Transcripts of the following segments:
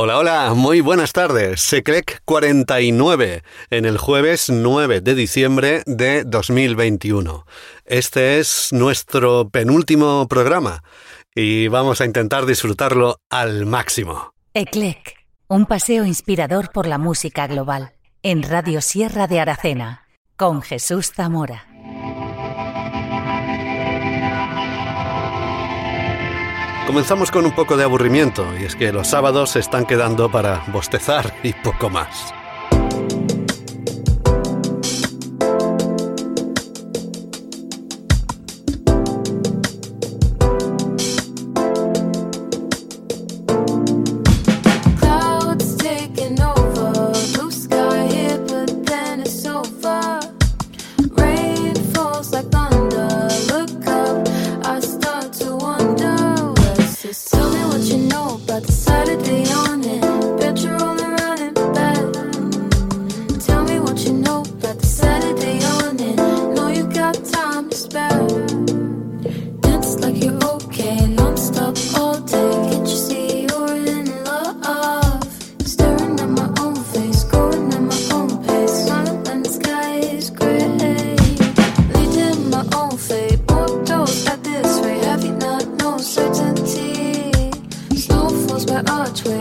Hola, hola, muy buenas tardes. Secrec 49 en el jueves 9 de diciembre de 2021. Este es nuestro penúltimo programa y vamos a intentar disfrutarlo al máximo. Eclec, un paseo inspirador por la música global en Radio Sierra de Aracena con Jesús Zamora. Comenzamos con un poco de aburrimiento, y es que los sábados se están quedando para bostezar y poco más. the archway.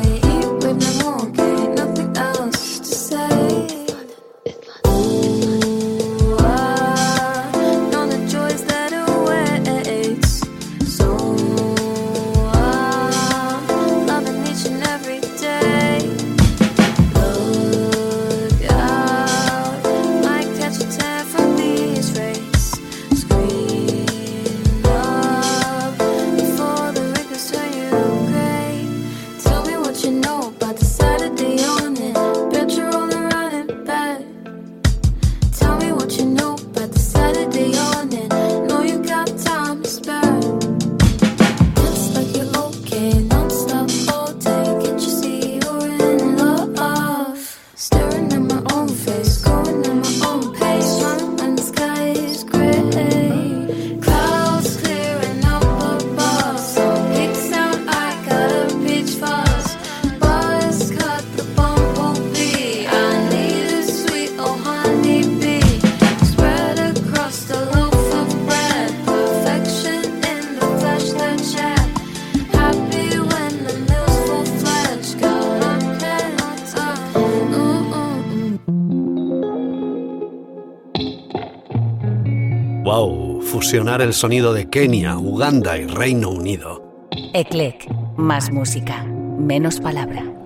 Fusionar el sonido de Kenia, Uganda y Reino Unido. Eclec, más música, menos palabra.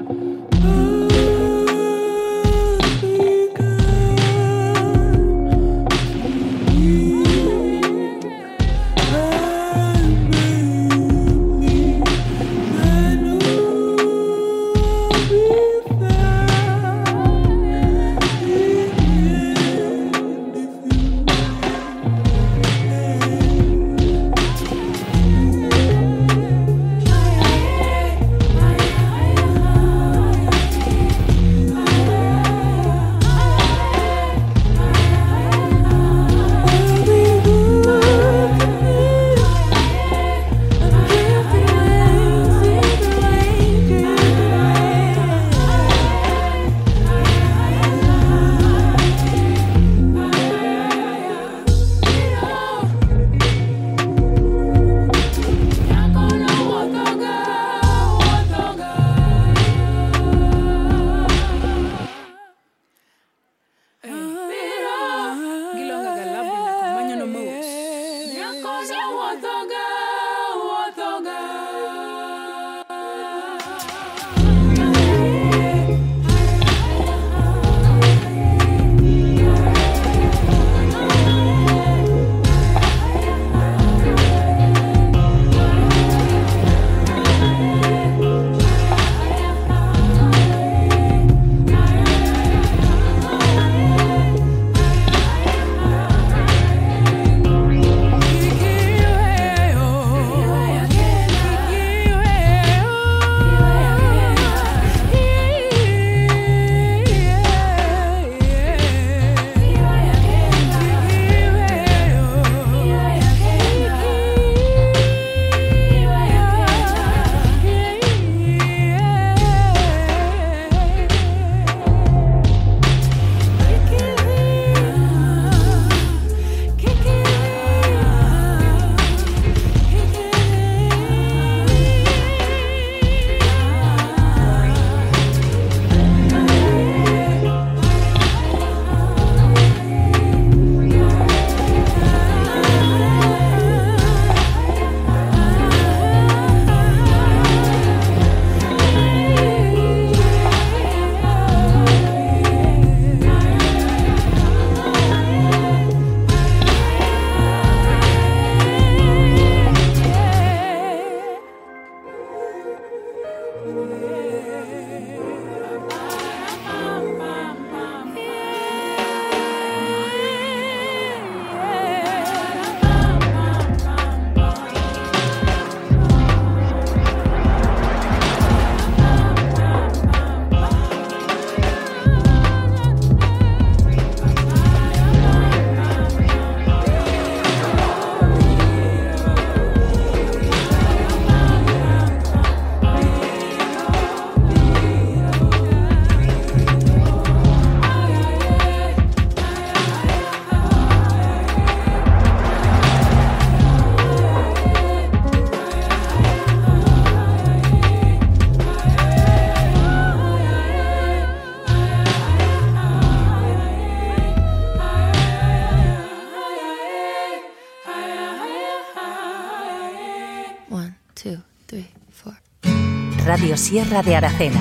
Sierra de Aracena.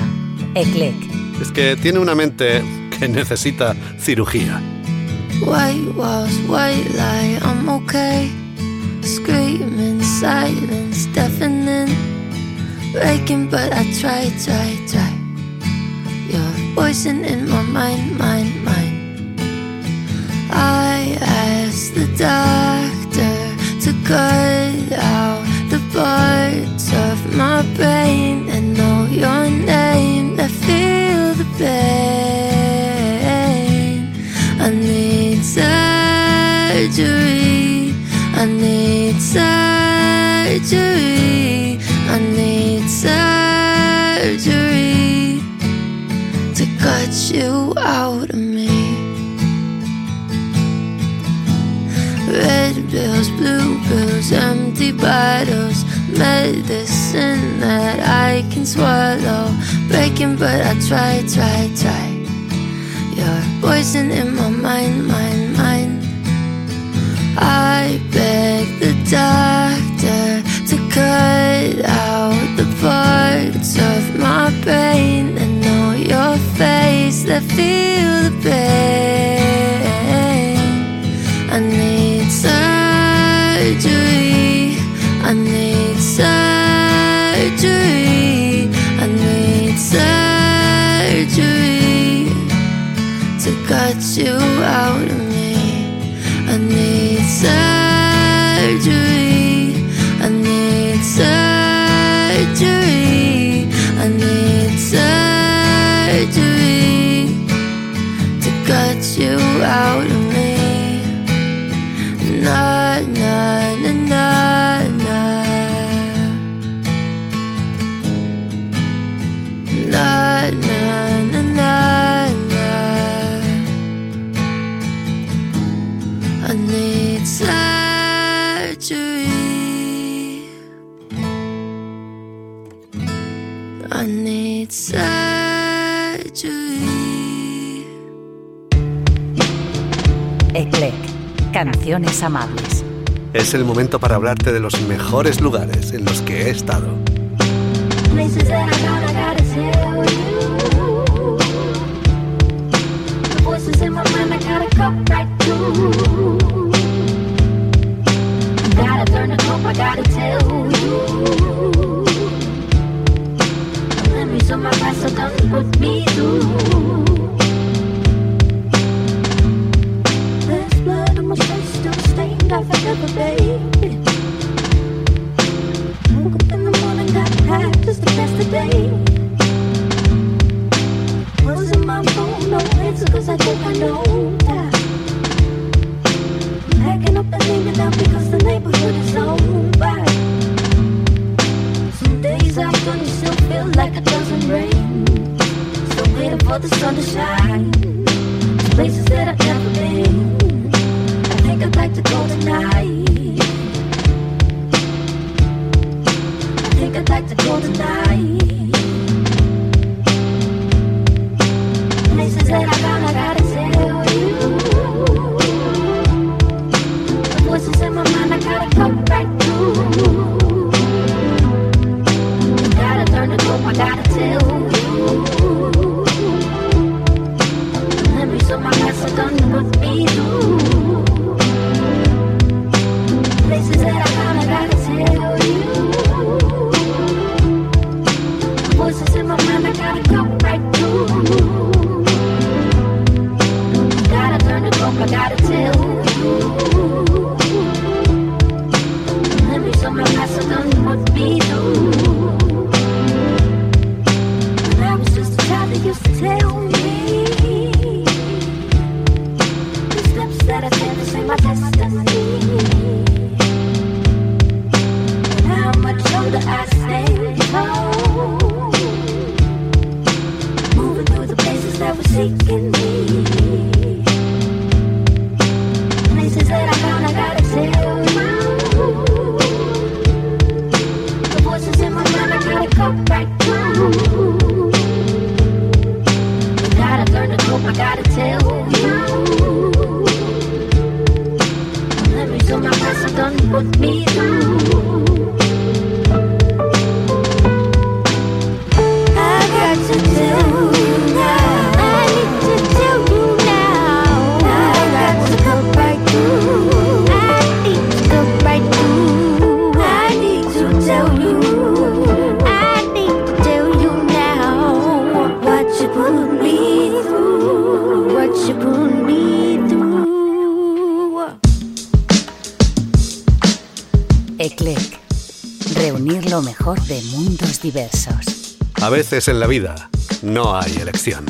ECLEC. Es que tiene una mente que necesita cirugía. White walls, white lie, I'm okay. Screaming, silence, deafening. Breaking, but I try, try, try. You're poison in my mind, mind, mind. I asked the doctor to cut out the parts of my brain that I can swallow. Breaking, but I try, try, try. You're poison in my mind, mind, mind. I beg the doctor to cut out the parts of my brain and know your face that feel the pain. I need Amables. Es el momento para hablarte de los mejores lugares en los que he estado. voices baby. Woke up in the morning, got just day. Wasn't my phone, no I think I know that. Up and leaving because the neighborhood is. Some days you still feel like it doesn't rain. For the sun to shine. Places that I've never gotta tell you. I put me through. A veces en la vida no hay elección.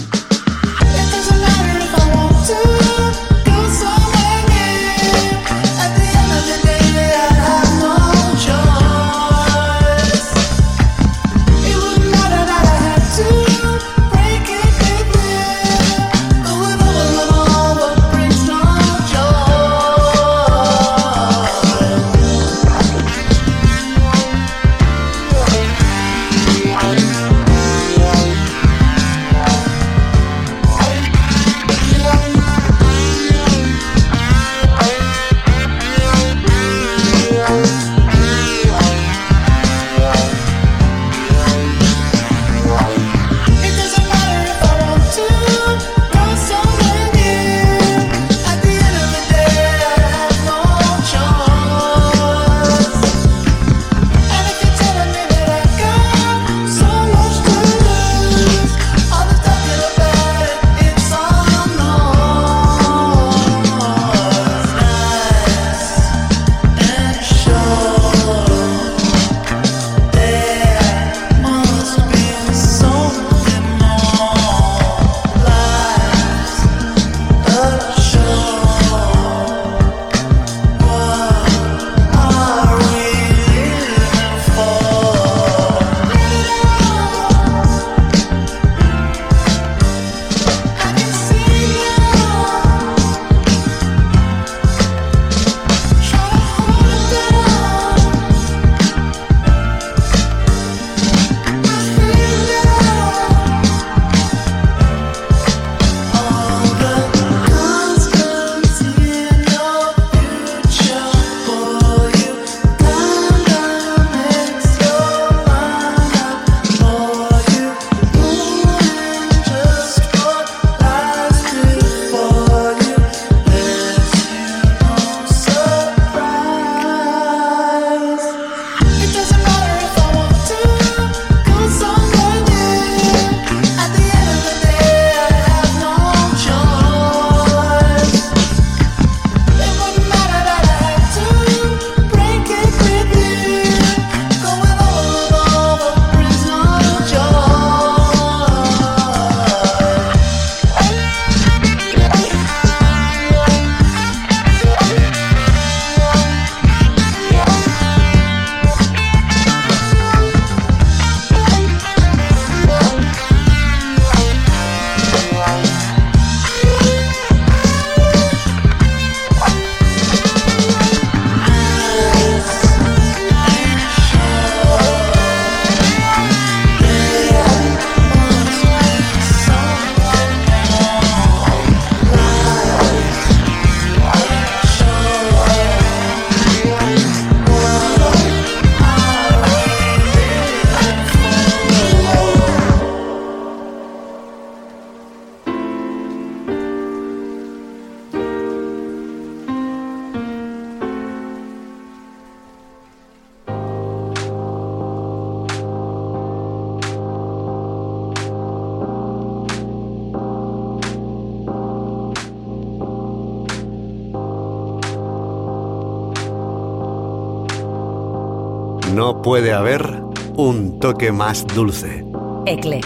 No puede haber un toque más dulce. Eclec,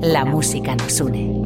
la música nos une.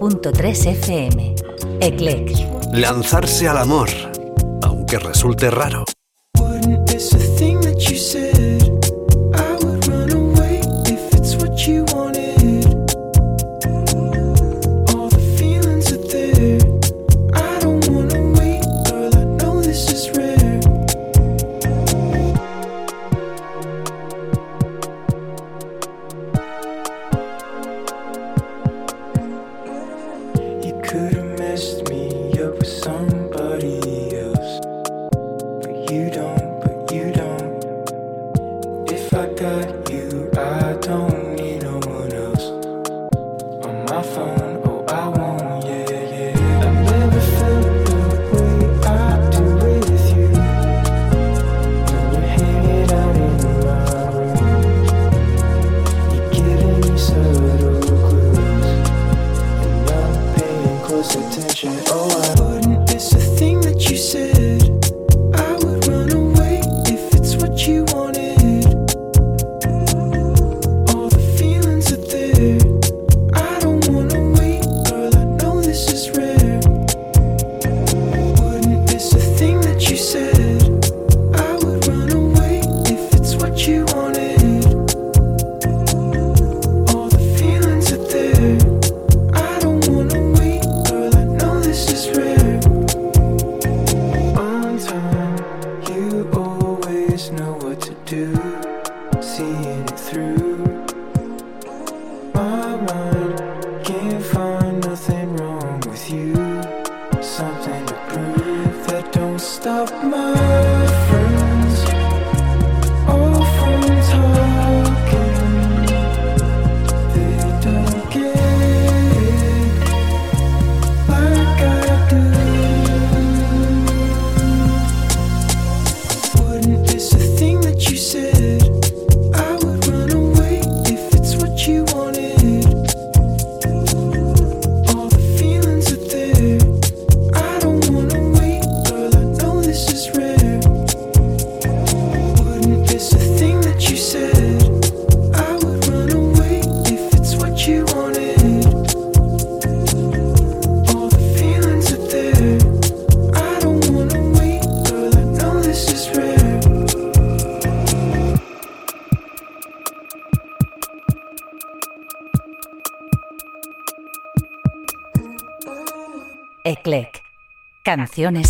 107.3 FM. ECLEC. Lanzarse al amor, aunque resulte raro.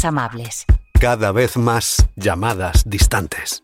amables. Cada vez más llamadas distantes.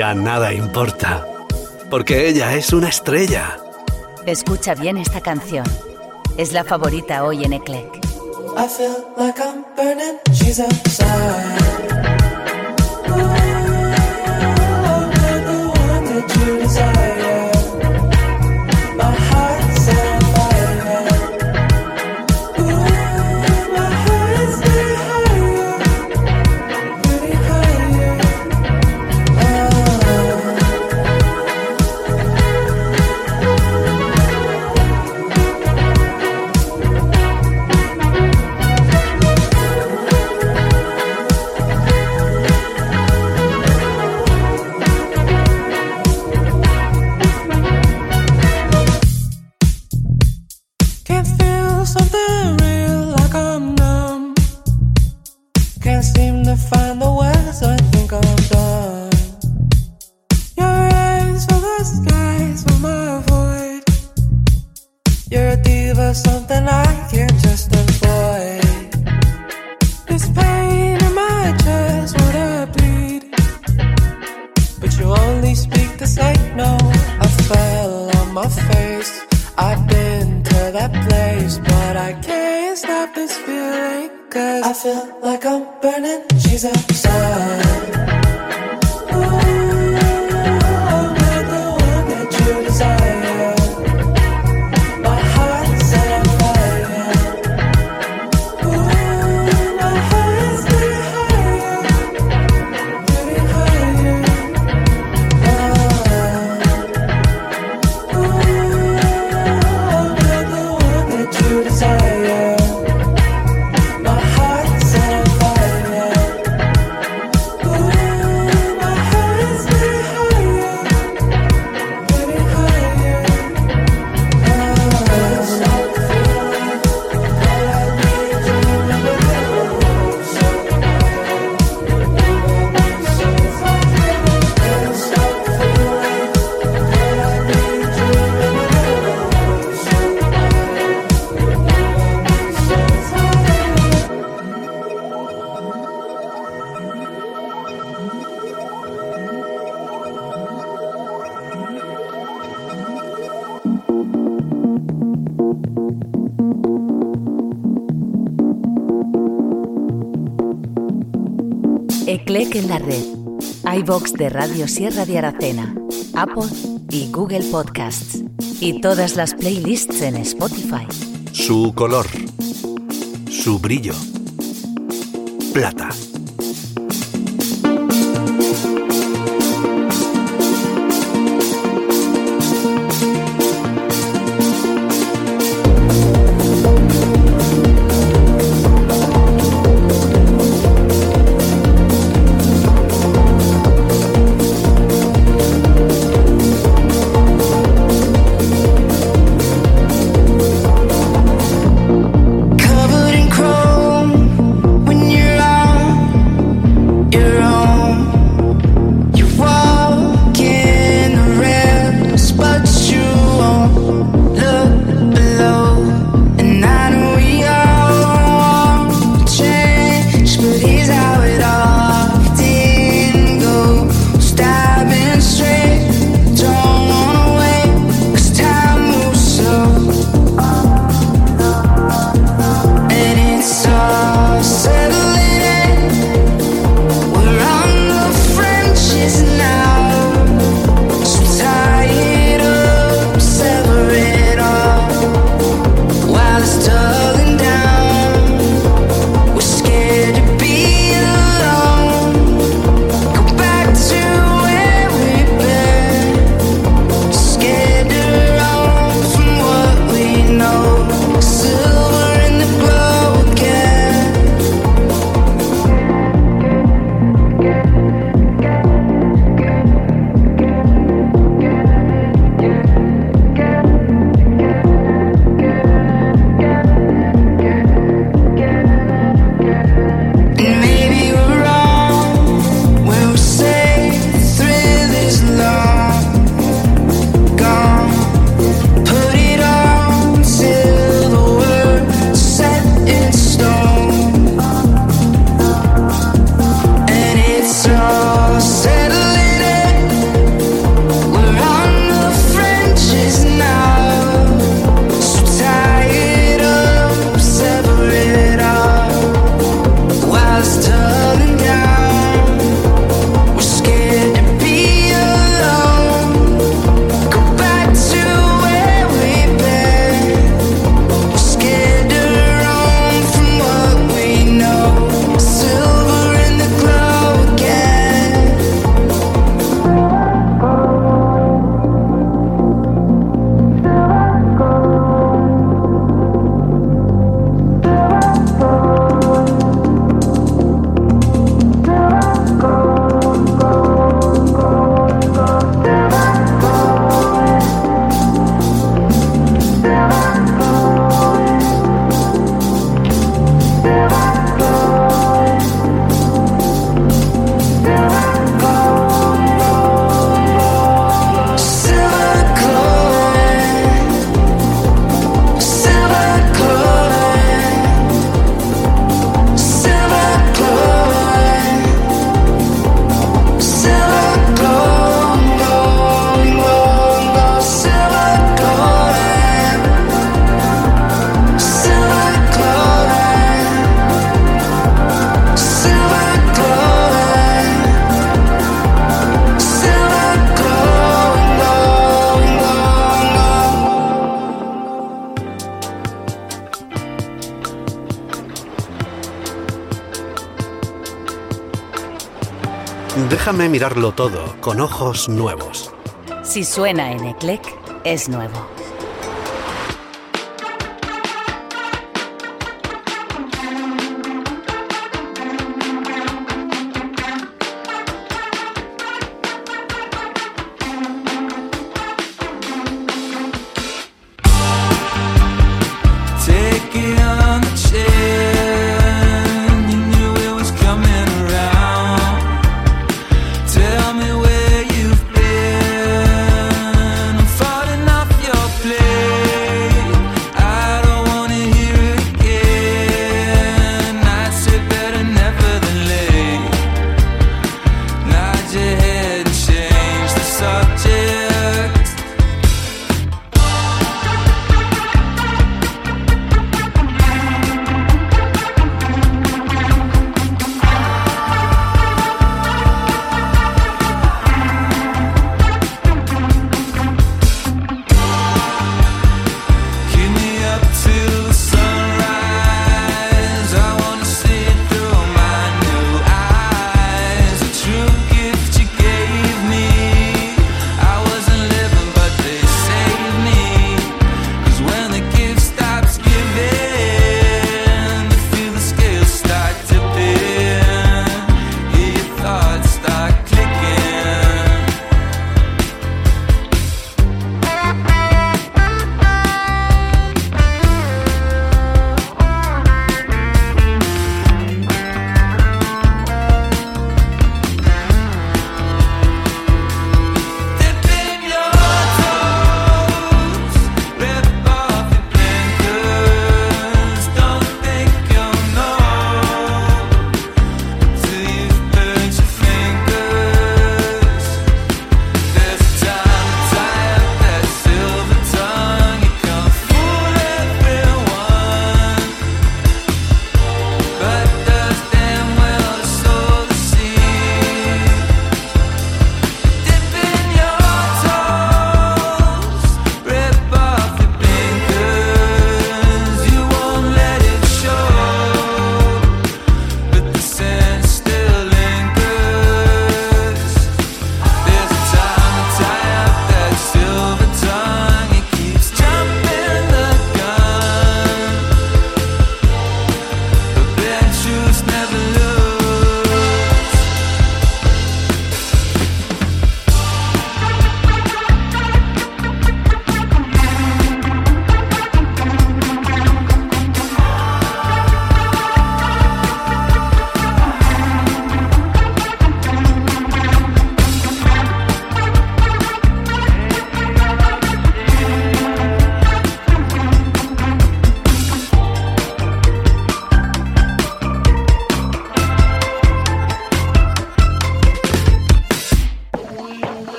ya nada importa, porque ella es una estrella. Escucha bien esta canción. Es la favorita hoy en Eclec. iBox de Radio Sierra de Aracena, Apple y Google Podcasts. Y todas las playlists en Spotify. Su color. Su brillo. Plata. Déjame mirarlo todo con ojos nuevos. Si suena en Eclec, es nuevo.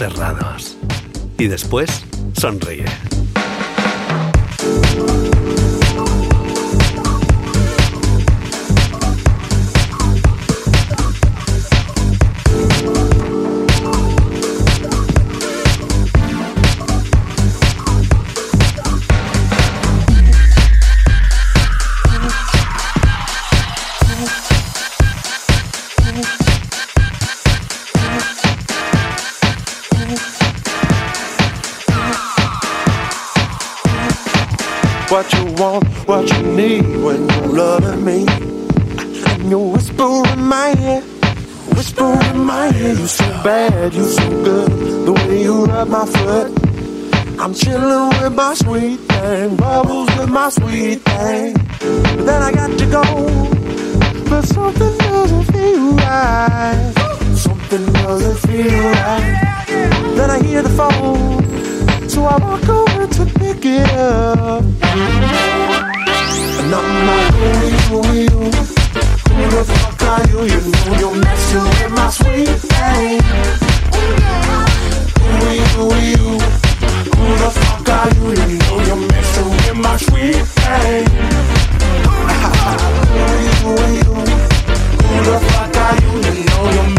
Cerrados. Y después sonríe. Bad, you so good, the way you rub my foot. I'm chilling with my sweet thing, bubbles with my sweet thing. But then I got to go, but something doesn't feel right. Something doesn't feel right. Then I hear the phone. So I walk over to pick it up. And I'm like, who you, you? are you? You know you're messing with my sweet thing. Who are you? Who the fuck are you? You know you're messing with my sweet thing. Who are you? Who the fuck are you? You know you're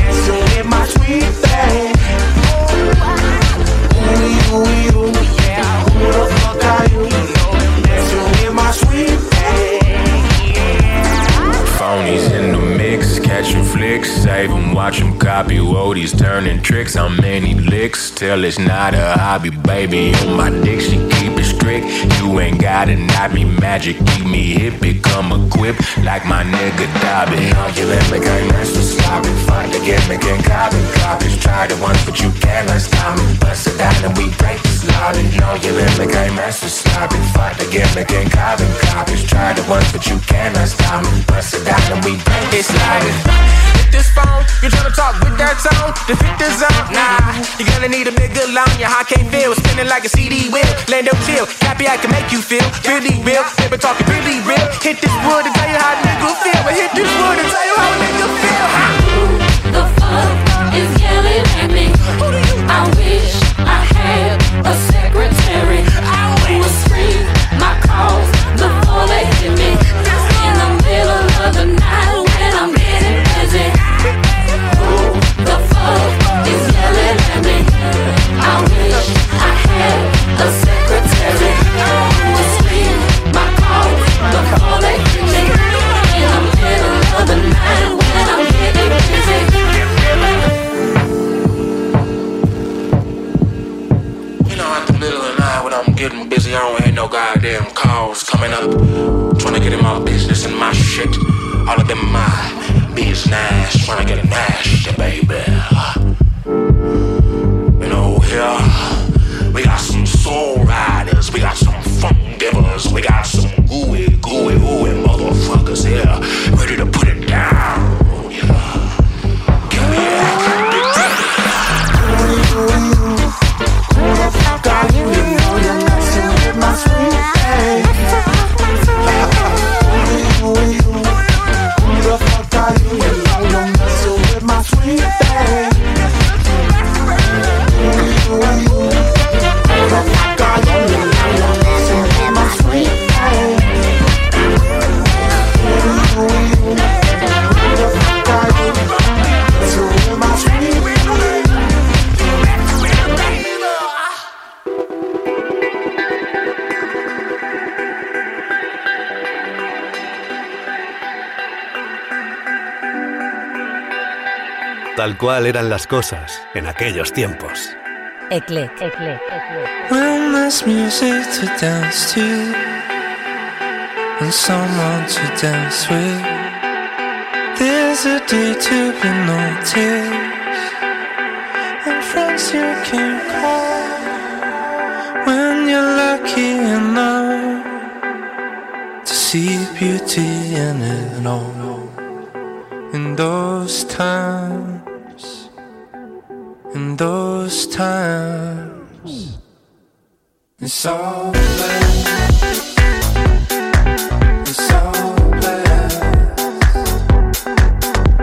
my sweet thing. Tricks. How many licks till it's not a hobby, baby? On my dick, she keep it strict. You ain't gotta not me magic. Keep me hip, become equipped like my nigga Dobby. Let me can't mess with sloppy. Find the gimmick and copy. Copies tried it once, but you cannot stop me. Bust it down and we break this you let me can't mess with sloppy. Find the gimmick and copy. Copies tried it once, but you cannot stop me. Bust it down and we break this lobby. This phone, you tryna talk with that tone? The zone? Nah, you're gonna need a bigger line. Your heart can't feel, spinning like a CD wheel. Lando chill, happy I can make you feel really real. Baby talking really real. Hit this wood and tell you how a nigga feel. But hit this wood and tell you how a nigga feel. The fuck is yelling at me. I wish I had a secretary who would scream my calls before they business. Trying to get Tal cual eran las cosas en aquellos tiempos. Eclec. When there's music to dance to and someone to dance with, there's a day to be noticed and friends you can call when you're lucky enough to see beauty in it all. In those times, those times. It's all. It's all.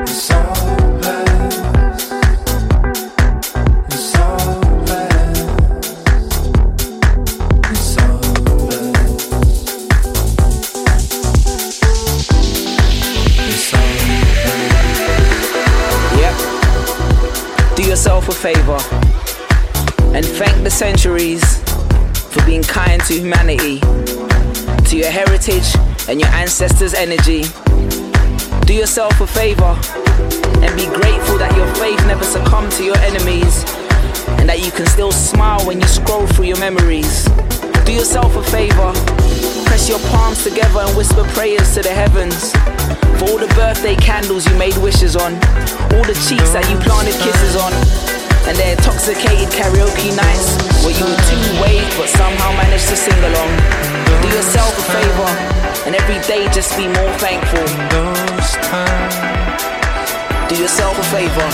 It's all. It's all. It's all Yep. Do yourself a favor and thank the centuries for being kind to humanity, to your heritage and your ancestors' energy. Do yourself a favor and be grateful that your faith never succumbed to your enemies and that you can still smile when you scroll through your memories. Do yourself a favor, press your palms together and whisper prayers to the heavens. For all the birthday candles you made wishes on, all the cheeks that you planted kisses on, and the intoxicated karaoke nights where you were too waved but somehow managed to sing along. Do yourself a favor and every day just be more thankful. Do yourself a favor.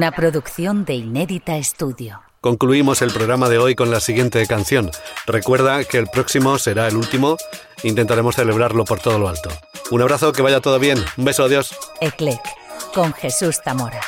Una producción de Inédita Estudio. Concluimos el programa de hoy con la siguiente canción. Recuerda que el próximo será el último. Intentaremos celebrarlo por todo lo alto. Un abrazo, que vaya todo bien. Un beso, adiós. Eclec, con Jesús Zamora.